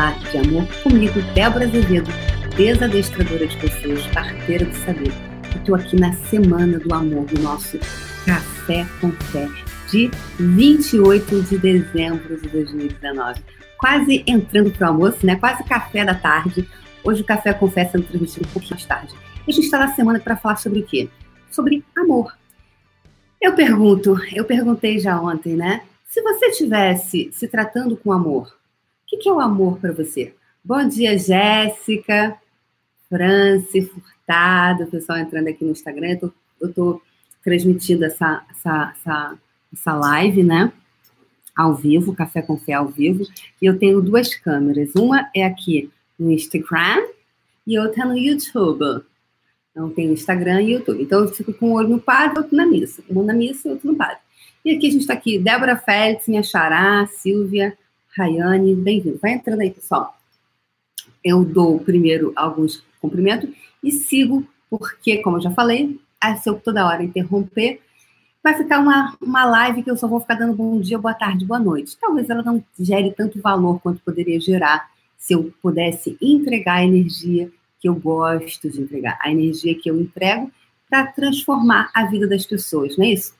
falar de amor comigo, Débora Azevedo, desadestradora de pessoas, parteira do saber. Estou aqui na Semana do Amor, do nosso Café com Fé, de 28 de dezembro de 2019. Quase entrando para o almoço, né? Quase café da tarde. Hoje o Café com Fé sendo transmitido um pouquinho mais tarde. E a gente está na semana para falar sobre o quê? Sobre amor. Eu pergunto, eu perguntei já ontem, né? Se você estivesse se tratando com amor, o que, é o amor para você? Bom dia, Jéssica, Franci, Furtado, o pessoal entrando aqui no Instagram. Eu estou transmitindo essa, essa, essa, essa live, né? Ao vivo, Café com Fé ao vivo. E eu tenho duas câmeras. Uma é aqui no Instagram e outra no YouTube. Então, tem Instagram e YouTube. Então, eu fico com um olho no padre, outro na missa. Um na missa e outro no padre. E aqui a gente está aqui, Débora Félix, minha xará, Silvia, Rayane, bem-vindo. Vai entrando aí, pessoal. Eu dou primeiro alguns cumprimentos e sigo, porque, como eu já falei, se eu toda hora interromper, vai ficar uma, uma live que eu só vou ficar dando bom dia, boa tarde, boa noite. Talvez ela não gere tanto valor quanto poderia gerar se eu pudesse entregar a energia que eu gosto de entregar, a energia que eu entrego para transformar a vida das pessoas, não é isso?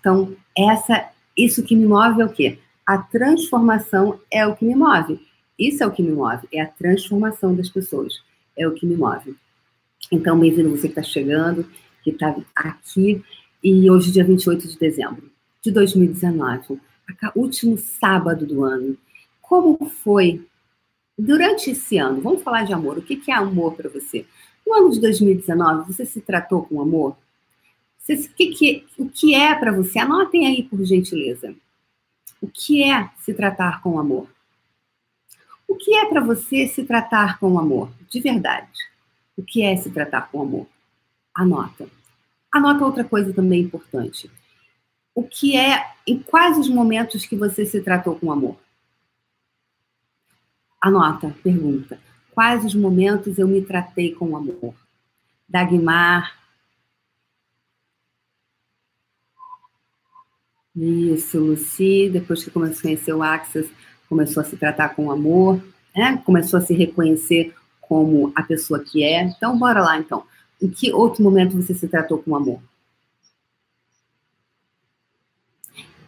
Então, essa, isso que me move é o quê? A transformação é o que me move. Isso é o que me move, é a transformação das pessoas, é o que me move. Então, bem-vindo você que está chegando, que está aqui, e hoje, dia 28 de dezembro de 2019, último sábado do ano. Como foi durante esse ano? Vamos falar de amor. O que é amor para você? No ano de 2019, você se tratou com amor? o que, que, o que é para você? Anotem aí, por gentileza. O que é se tratar com amor? O que é para você se tratar com amor? De verdade. O que é se tratar com amor? Anota. Anota outra coisa também importante. O que é, em quais os momentos que você se tratou com amor? Anota, pergunta. Quais os momentos eu me tratei com amor? Dagmar, Isso, Luci, depois que começou a conhecer o Axis, começou a se tratar com amor, né? começou a se reconhecer como a pessoa que é. Então, bora lá, então. Em que outro momento você se tratou com amor?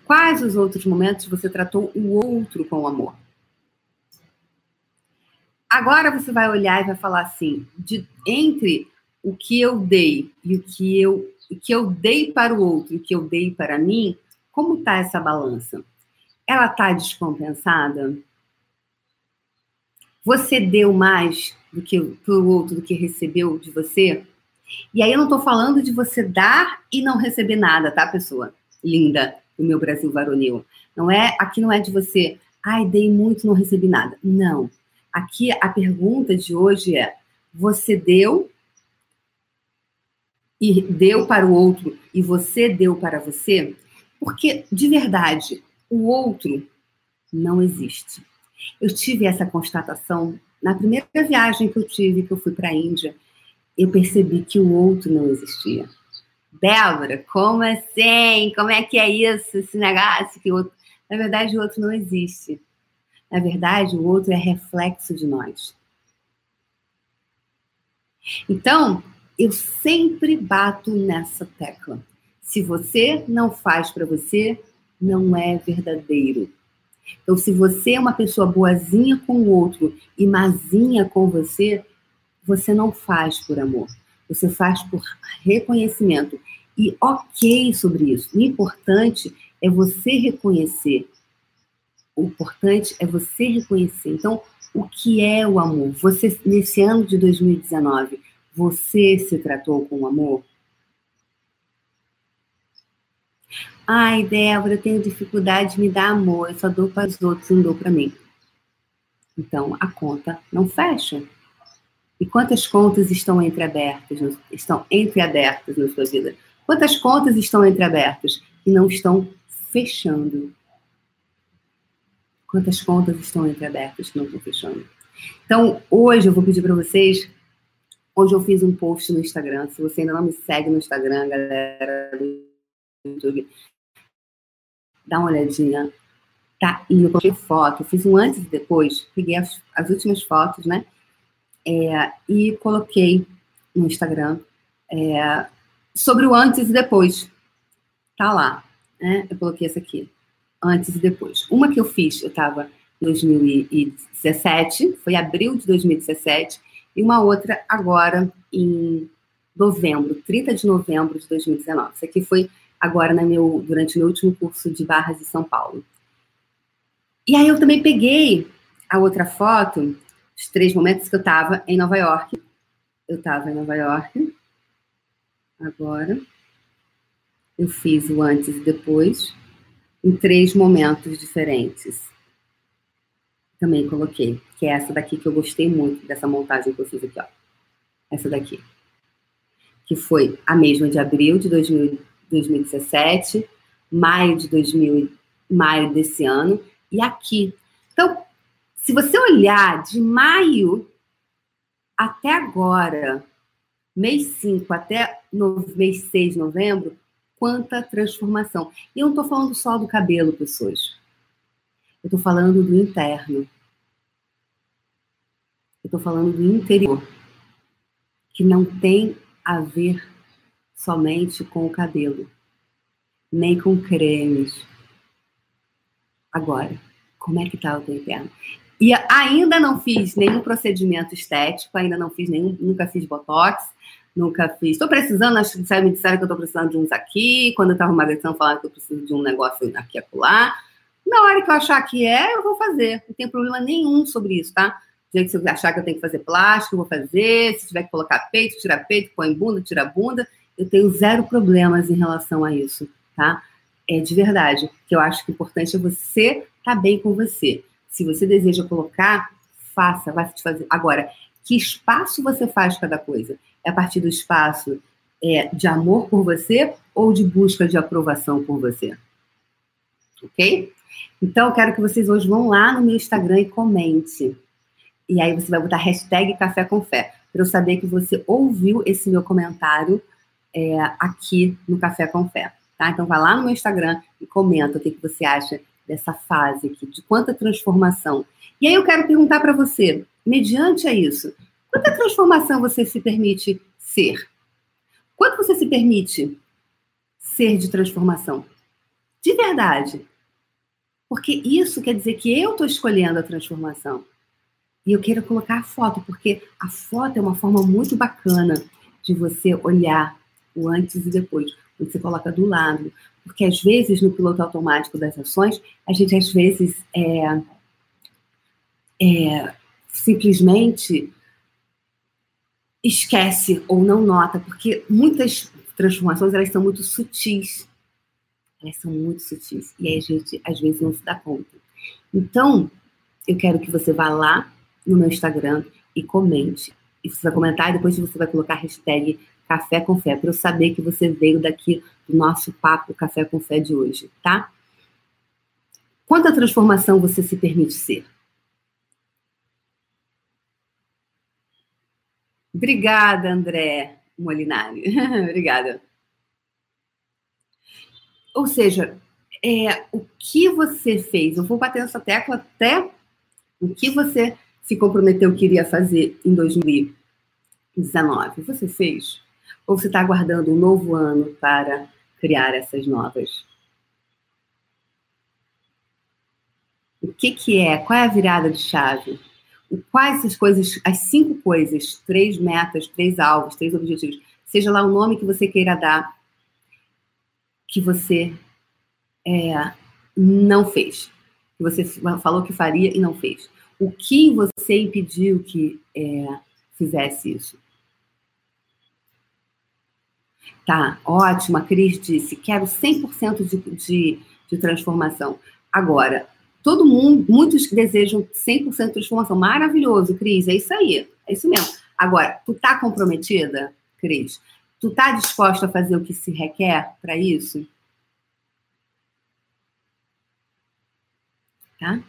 Quais os outros momentos você tratou o outro com amor? Agora você vai olhar e vai falar assim, de, entre o que eu dei e o que eu, o que eu dei para o outro e o que eu dei para mim, como está essa balança? Ela está descompensada? Você deu mais do que para o outro do que recebeu de você? E aí eu não estou falando de você dar e não receber nada, tá, pessoa linda do meu Brasil varonil? Não é, aqui não é de você, ai, dei muito, não recebi nada. Não. Aqui a pergunta de hoje é: você deu e deu para o outro e você deu para você? Porque, de verdade, o outro não existe. Eu tive essa constatação na primeira viagem que eu tive, que eu fui para a Índia. Eu percebi que o outro não existia. Débora, como assim? Como é que é isso? Esse negócio que o outro. Na verdade, o outro não existe. Na verdade, o outro é reflexo de nós. Então, eu sempre bato nessa tecla. Se você não faz para você, não é verdadeiro. Então, se você é uma pessoa boazinha com o outro e mazinha com você, você não faz por amor. Você faz por reconhecimento. E ok sobre isso. O importante é você reconhecer. O importante é você reconhecer. Então, o que é o amor? Você, nesse ano de 2019, você se tratou com amor? Ai, Débora, eu tenho dificuldade de me dar amor, eu só dou para os outros, não dou para mim. Então, a conta não fecha. E quantas contas estão entreabertas, estão entreabertas na sua vida? Quantas contas estão entreabertas e não estão fechando? Quantas contas estão entreabertas que não estão fechando? Então, hoje eu vou pedir para vocês. Hoje eu fiz um post no Instagram. Se você ainda não me segue no Instagram, galera do YouTube, dá uma olhadinha. Tá, e eu coloquei foto, fiz um antes e depois, peguei as, as últimas fotos, né? É, e coloquei no Instagram é, sobre o antes e depois. Tá lá, né? Eu coloquei essa aqui, antes e depois. Uma que eu fiz, eu estava em 2017, foi abril de 2017, e uma outra agora em novembro, 30 de novembro de 2019. Isso aqui foi agora meu, durante o meu último curso de barras de São Paulo. E aí eu também peguei a outra foto, os três momentos que eu estava em Nova York. Eu estava em Nova York. Agora. Eu fiz o antes e depois em três momentos diferentes. Também coloquei, que é essa daqui que eu gostei muito dessa montagem que eu fiz aqui, ó. Essa daqui. Que foi a mesma de abril de 2000, 2017, maio de 2000, maio desse ano e aqui. Então, se você olhar de maio até agora, mês 5 até no, mês 6 de novembro, quanta transformação. E eu não estou falando só do cabelo, pessoas. Eu estou falando do interno. Eu estou falando do interior. Que não tem a ver somente com o cabelo, nem com cremes, Agora, como é que tá o teu interno? E ainda não fiz nenhum procedimento estético, ainda não fiz nenhum, nunca fiz botox, nunca fiz. Estou precisando, acho que me disseram que eu estou precisando de uns aqui. Quando eu estava emagrecendo, falaram que eu preciso de um negócio aqui acolá. Na hora que eu achar que é, eu vou fazer. Não tem problema nenhum sobre isso, tá? Se você achar que eu tenho que fazer plástico, eu vou fazer. Se tiver que colocar peito, tirar peito, põe bunda, tira bunda. Eu tenho zero problemas em relação a isso, tá? é de verdade. Que eu acho que o importante é você estar tá bem com você. Se você deseja colocar, faça, vai te fazer. Agora, que espaço você faz cada coisa? É a partir do espaço é, de amor por você ou de busca de aprovação por você? Ok? Então, eu quero que vocês hoje vão lá no meu Instagram e comente. E aí você vai botar hashtag Café com Fé, para eu saber que você ouviu esse meu comentário é, aqui no Café com Fé. Tá? Então vai lá no meu Instagram e comenta o que, que você acha dessa fase aqui, de quanta transformação. E aí eu quero perguntar para você, mediante a isso, quanta transformação você se permite ser? Quanto você se permite ser de transformação? De verdade. Porque isso quer dizer que eu estou escolhendo a transformação. E eu quero colocar a foto, porque a foto é uma forma muito bacana de você olhar o antes e depois você coloca do lado. Porque às vezes, no piloto automático das ações, a gente às vezes é, é, simplesmente esquece ou não nota, porque muitas transformações elas são muito sutis. Elas são muito sutis. E a gente às vezes não se dá conta. Então, eu quero que você vá lá no meu Instagram e comente. E você vai comentar depois você vai colocar a hashtag Café com Fé, para eu saber que você veio daqui do nosso papo Café com Fé de hoje, tá? Quanta transformação você se permite ser? Obrigada, André Molinari. Obrigada. Ou seja, é, o que você fez? Eu vou bater nessa tecla até o que você se comprometeu que iria fazer em 2019. Você fez? Ou você está aguardando um novo ano para criar essas novas? O que, que é? Qual é a virada de chave? Quais as coisas, as cinco coisas, três metas, três alvos, três objetivos, seja lá o nome que você queira dar, que você é, não fez, que você falou que faria e não fez. O que você impediu que é, fizesse isso? Tá, ótimo. A Cris disse: quero 100% de, de, de transformação. Agora, todo mundo, muitos desejam 100% de transformação. Maravilhoso, Cris, é isso aí. É isso mesmo. Agora, tu tá comprometida, Cris? Tu tá disposta a fazer o que se requer para isso? Tá?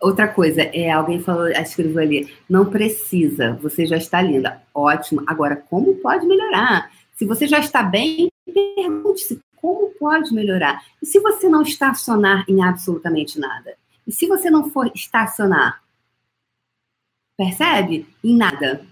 Outra coisa, é, alguém falou, escreveu ali, não precisa, você já está linda. Ótimo. Agora, como pode melhorar? Se você já está bem, pergunte-se como pode melhorar. E se você não estacionar em absolutamente nada? E se você não for estacionar? Percebe? Em nada.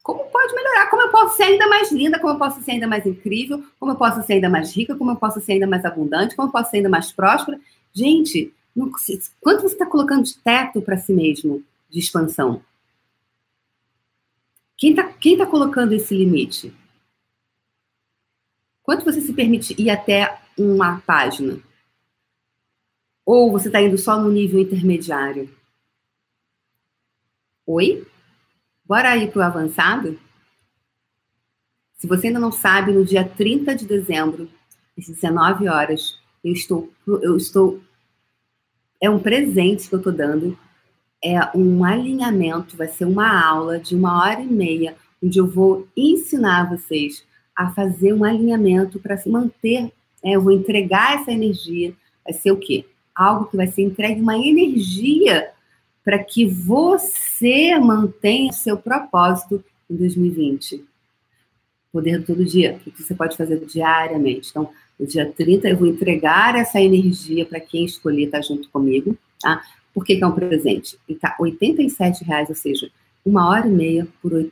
Como pode melhorar? Como eu posso ser ainda mais linda? Como eu posso ser ainda mais incrível? Como eu posso ser ainda mais rica? Como eu posso ser ainda mais abundante? Como eu posso ser ainda mais próspera? Gente, não, quanto você está colocando de teto para si mesmo de expansão? Quem está quem tá colocando esse limite? Quanto você se permite ir até uma página? Ou você está indo só no nível intermediário? Oi? Bora ir para o avançado? Se você ainda não sabe, no dia 30 de dezembro, às 19 horas, eu estou, eu estou. É um presente que eu estou dando é um alinhamento, vai ser uma aula de uma hora e meia, onde eu vou ensinar vocês a fazer um alinhamento para se manter. Né? Eu vou entregar essa energia. Vai ser o quê? Algo que vai ser entregue, uma energia para que você mantenha o seu propósito em 2020. Poder do todo dia. O que você pode fazer diariamente? Então, no dia 30, eu vou entregar essa energia para quem escolher estar junto comigo. Tá? Por que, que é um presente? E tá R$ reais, ou seja, uma hora e meia por R$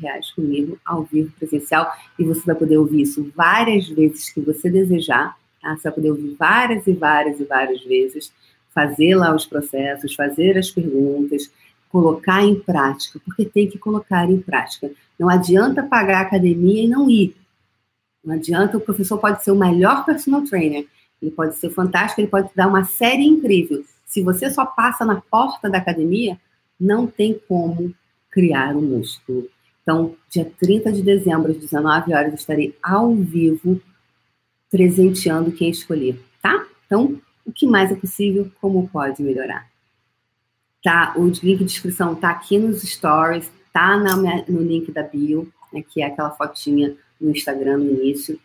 reais comigo, ao vivo, presencial, e você vai poder ouvir isso várias vezes que você desejar, tá? Você vai poder ouvir várias e várias e várias vezes, fazer lá os processos, fazer as perguntas, colocar em prática, porque tem que colocar em prática. Não adianta pagar a academia e não ir. Não adianta, o professor pode ser o melhor personal trainer, ele pode ser fantástico, ele pode dar uma série incrível, se você só passa na porta da academia, não tem como criar o um músculo. Então, dia 30 de dezembro, às 19 horas, estarei ao vivo presenteando quem escolher, tá? Então, o que mais é possível, como pode melhorar. Tá, o link de inscrição tá aqui nos stories, tá na, no link da bio, né, que é aquela fotinha no Instagram no início.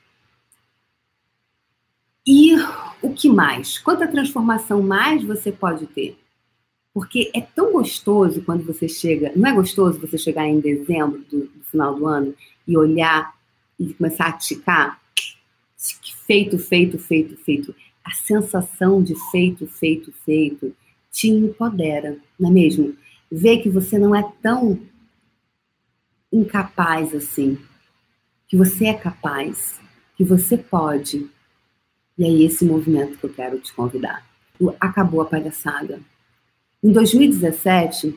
E o que mais? Quanta transformação mais você pode ter? Porque é tão gostoso quando você chega, não é gostoso você chegar em dezembro do, do final do ano e olhar e começar a ticar? Feito, feito, feito, feito. A sensação de feito, feito, feito te empodera, não é mesmo? Ver que você não é tão incapaz assim, que você é capaz, que você pode, e é esse movimento que eu quero te convidar. Acabou a palhaçada. Em 2017,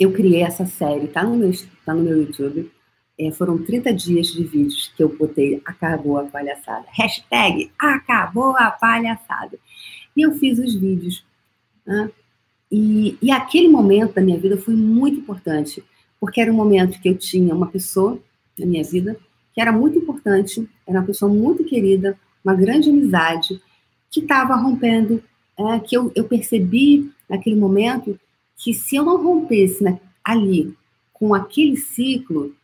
eu criei essa série, tá no meu, tá no meu YouTube. É, foram 30 dias de vídeos que eu botei Acabou a Palhaçada. Hashtag Acabou a Palhaçada. E eu fiz os vídeos. Né? E, e aquele momento da minha vida foi muito importante, porque era um momento que eu tinha uma pessoa na minha vida que era muito importante, era uma pessoa muito querida, uma grande amizade que estava rompendo, é, que eu, eu percebi naquele momento que se eu não rompesse né, ali com aquele ciclo,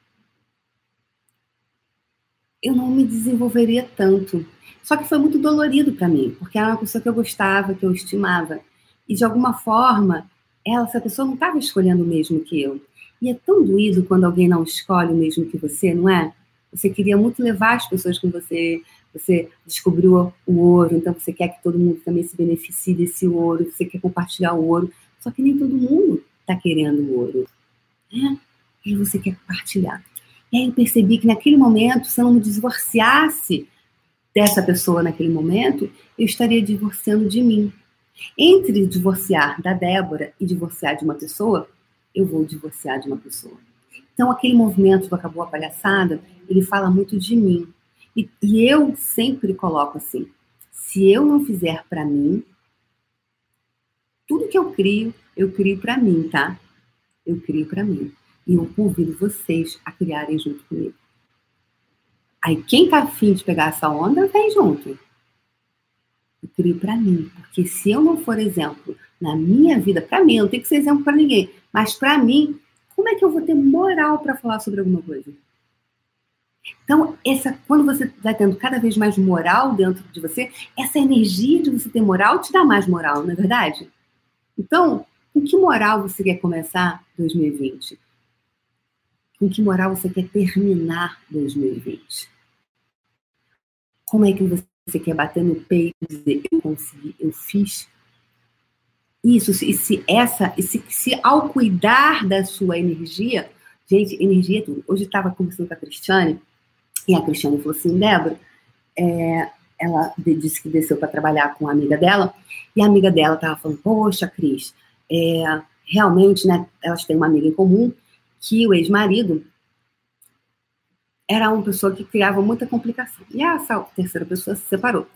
eu não me desenvolveria tanto. Só que foi muito dolorido para mim, porque era uma pessoa que eu gostava, que eu estimava. E de alguma forma, ela, essa pessoa não estava escolhendo o mesmo que eu. E é tão doído quando alguém não escolhe o mesmo que você, não é? Você queria muito levar as pessoas com você, você descobriu o ouro, então você quer que todo mundo também se beneficie desse ouro, você quer compartilhar o ouro, só que nem todo mundo está querendo o ouro. Né? E você quer compartilhar. E aí eu percebi que naquele momento, se eu não me divorciasse dessa pessoa naquele momento, eu estaria divorciando de mim. Entre divorciar da Débora e divorciar de uma pessoa, eu vou divorciar de uma pessoa. Então, aquele movimento do Acabou a Palhaçada, ele fala muito de mim. E, e eu sempre coloco assim: se eu não fizer para mim, tudo que eu crio, eu crio para mim, tá? Eu crio para mim. E eu convido vocês a criarem junto comigo. Aí quem tá afim de pegar essa onda, vem junto. Eu crio para mim, porque se eu não for exemplo na minha vida, para mim, eu não tenho que ser exemplo para ninguém, mas para mim, como é que eu vou ter moral para falar sobre alguma coisa? Então, essa, quando você vai tendo cada vez mais moral dentro de você, essa energia de você ter moral te dá mais moral, não é verdade? Então, com que moral você quer começar 2020? Com que moral você quer terminar 2020? Como é que você quer bater no peito e dizer, eu consegui, eu fiz? Isso, e se essa, se, se ao cuidar da sua energia, gente, energia é tudo. Hoje estava conversando com a Cristiane, e a Cristiane falou assim, Débora, é, ela disse que desceu para trabalhar com a amiga dela, e a amiga dela estava falando, poxa, Cris, é, realmente, né, elas têm uma amiga em comum, que o ex-marido era uma pessoa que criava muita complicação. E essa terceira pessoa se separou.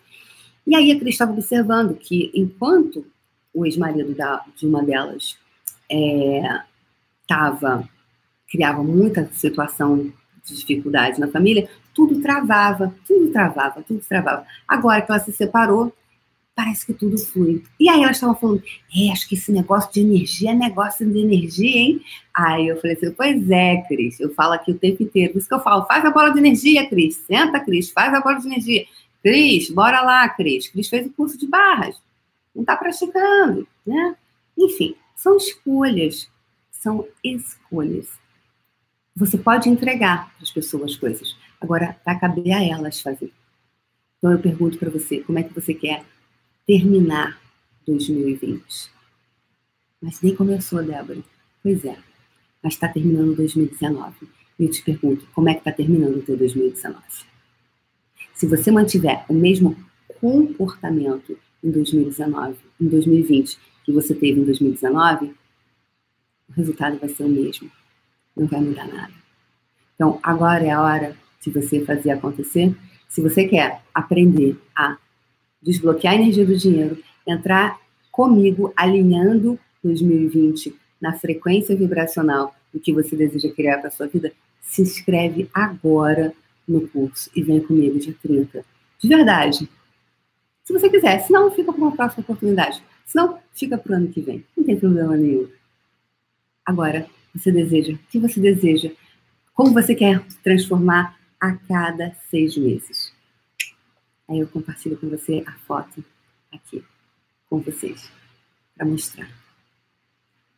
E aí a Cris estava observando que enquanto o ex-marido de uma delas estava é, criava muita situação de dificuldade na família, tudo travava, tudo travava, tudo travava. Agora que ela se separou, parece que tudo flui. E aí elas estavam falando, é, acho que esse negócio de energia é negócio de energia, hein? Aí eu falei assim, pois é, Cris, eu falo aqui o tempo inteiro, por isso que eu falo, faz a bola de energia, Cris, senta, Cris, faz a bola de energia. Cris, bora lá, Cris. Cris fez o curso de barras, não está praticando, né? Enfim, são escolhas, são escolhas. Você pode entregar para as pessoas coisas, agora vai caber a elas fazer. Então eu pergunto para você, como é que você quer terminar 2020. Mas nem começou, Débora. Pois é, mas está terminando 2019. E eu te pergunto, como é que está terminando o teu 2019? Se você mantiver o mesmo comportamento em 2019, em 2020, que você teve em 2019, o resultado vai ser o mesmo. Não vai mudar nada. Então, agora é a hora de você fazer acontecer. Se você quer aprender a desbloquear a energia do dinheiro, entrar comigo alinhando 2020 na frequência vibracional do que você deseja criar para sua vida, se inscreve agora no curso e vem comigo dia 30. De verdade. Se você quiser, se não, fica para uma próxima oportunidade. Se não, fica para o ano que vem. Não tem problema nenhum. Agora, você deseja, o que você deseja? Como você quer transformar a cada seis meses? Aí eu compartilho com você a foto aqui com vocês para mostrar.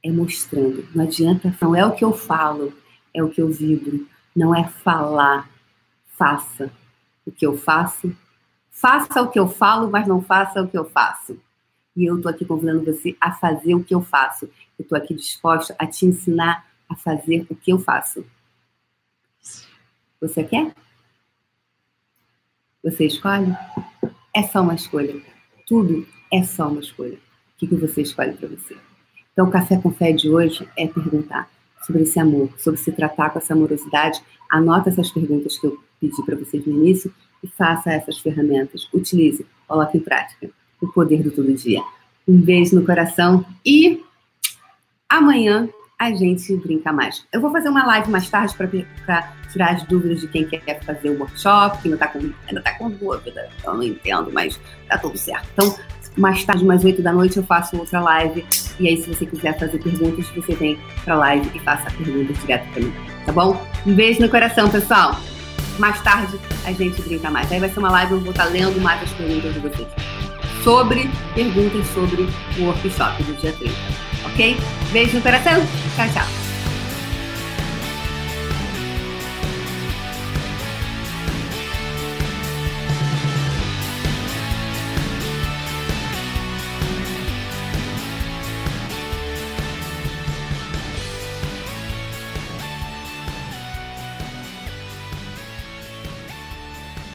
É mostrando. Não adianta, não é o que eu falo, é o que eu vibro. Não é falar. Faça o que eu faço. Faça o que eu falo, mas não faça o que eu faço. E eu estou aqui convidando você a fazer o que eu faço. Eu estou aqui disposta a te ensinar a fazer o que eu faço. Você quer? Você escolhe? É só uma escolha. Tudo é só uma escolha. O que, que você escolhe para você? Então, o Café com Fé de hoje é perguntar sobre esse amor, sobre se tratar com essa amorosidade. Anota essas perguntas que eu pedi para vocês no início e faça essas ferramentas. Utilize, coloque em prática o poder do todo dia. Um beijo no coração e amanhã a gente brinca mais. Eu vou fazer uma live mais tarde para tirar as dúvidas de quem quer fazer o workshop, que ainda está com, ainda tá com dúvida. Eu não entendo, mas tá tudo certo. Então, mais tarde, mais 8 da noite, eu faço outra live. E aí, se você quiser fazer perguntas, você vem para a live e faça a pergunta direto para mim. Tá bom? Um beijo no coração, pessoal. Mais tarde a gente brinca mais. Aí vai ser uma live, eu vou estar lendo mais as perguntas de vocês. Sobre perguntas sobre o workshop do dia 30 ok? Beijo no coração. Tchau, tchau.